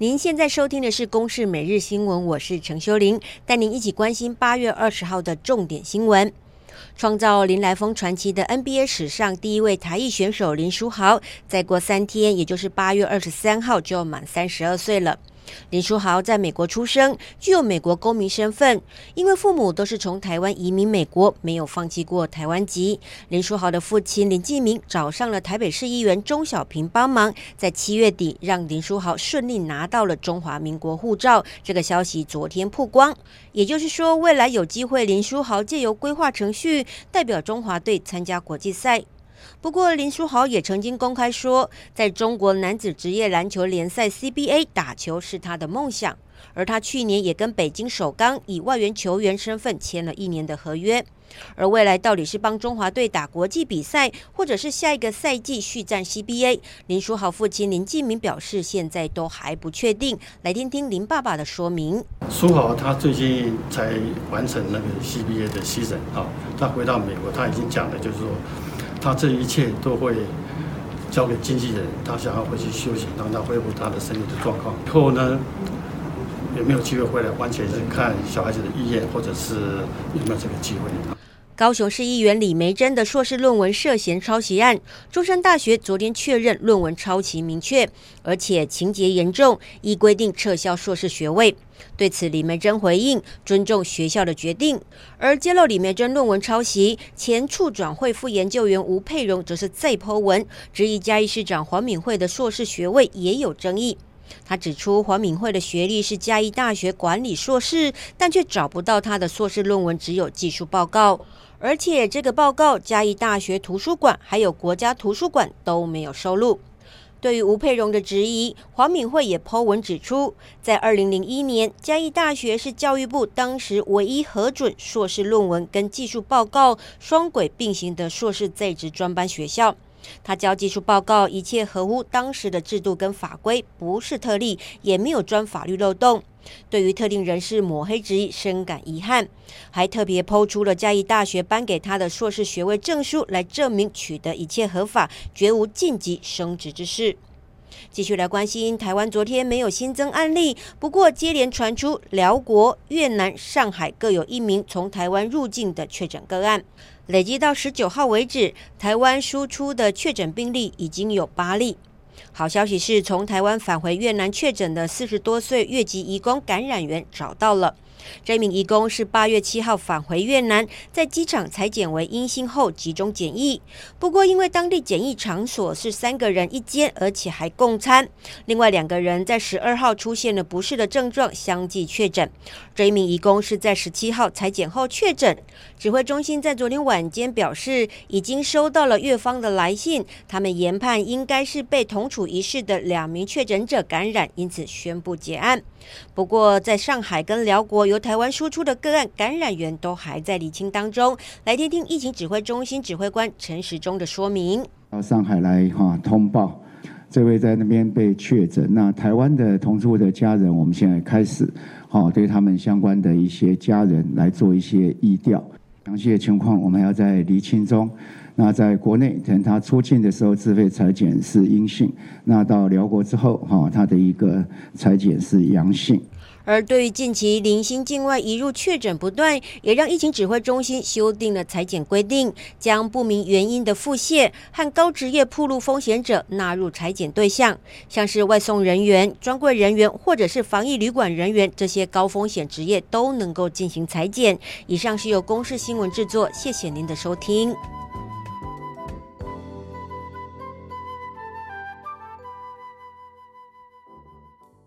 您现在收听的是《公视每日新闻》，我是陈修玲，带您一起关心八月二十号的重点新闻。创造林来峰传奇的 NBA 史上第一位台裔选手林书豪，再过三天，也就是八月二十三号，就要满三十二岁了。林书豪在美国出生，具有美国公民身份。因为父母都是从台湾移民美国，没有放弃过台湾籍。林书豪的父亲林继明找上了台北市议员钟小平帮忙，在七月底让林书豪顺利拿到了中华民国护照。这个消息昨天曝光，也就是说，未来有机会林书豪借由规划程序代表中华队参加国际赛。不过，林书豪也曾经公开说，在中国男子职业篮球联赛 CBA 打球是他的梦想。而他去年也跟北京首钢以外援球员身份签了一年的合约。而未来到底是帮中华队打国际比赛，或者是下一个赛季续战 CBA，林书豪父亲林继明表示，现在都还不确定。来听听林爸爸的说明。书豪他最近才完成那个 CBA 的 season 啊，他回到美国，他已经讲了，就是说。他这一切都会交给经纪人，他想要回去休息，让他恢复他的身体的状况。以后呢，有没有机会回来，完全是看小孩子的意愿，或者是有没有这个机会。高雄市议员李梅珍的硕士论文涉嫌抄袭案，中山大学昨天确认论文抄袭明确，而且情节严重，依规定撤销硕士学位。对此，李梅珍回应尊重学校的决定。而揭露李梅珍论文抄袭，前处转会副研究员吴佩蓉则是再 PO 文，质疑嘉义市长黄敏惠的硕士学位也有争议。他指出，黄敏惠的学历是嘉义大学管理硕士，但却找不到他的硕士论文，只有技术报告。而且这个报告，嘉义大学图书馆还有国家图书馆都没有收录。对于吴佩蓉的质疑，黄敏惠也 po 文指出，在二零零一年，嘉义大学是教育部当时唯一核准硕士论文跟技术报告双轨并行的硕士在职专班学校。他交技术报告，一切合乎当时的制度跟法规，不是特例，也没有钻法律漏洞。对于特定人士抹黑之意，深感遗憾，还特别抛出了嘉义大学颁给他的硕士学位证书，来证明取得一切合法，绝无晋级升职之事。继续来关心台湾，昨天没有新增案例，不过接连传出寮国、越南、上海各有一名从台湾入境的确诊个案，累计到十九号为止，台湾输出的确诊病例已经有八例。好消息是，从台湾返回越南确诊的四十多岁越籍移工感染源找到了。这名义工是八月七号返回越南，在机场采检为阴性后集中检疫。不过，因为当地检疫场所是三个人一间，而且还共餐，另外两个人在十二号出现了不适的症状，相继确诊。这一名义工是在十七号采检后确诊。指挥中心在昨天晚间表示，已经收到了越方的来信，他们研判应该是被同处一室的两名确诊者感染，因此宣布结案。不过，在上海跟寮国由台湾输出的个案感染源都还在厘清当中。来听听疫情指挥中心指挥官陈时中的说明。到上海来哈通报，这位在那边被确诊。那台湾的同住的家人，我们现在开始哈对他们相关的一些家人来做一些疫调。详细的情况我们要在厘清中。那在国内，等他出境的时候自费采检是阴性，那到辽国之后，哈，他的一个采检是阳性。而对于近期零星境外移入确诊不断，也让疫情指挥中心修订了裁检规定，将不明原因的腹泻和高职业暴露风险者纳入裁检对象，像是外送人员、专柜人员或者是防疫旅馆人员这些高风险职业都能够进行裁检。以上是由公视新闻制作，谢谢您的收听。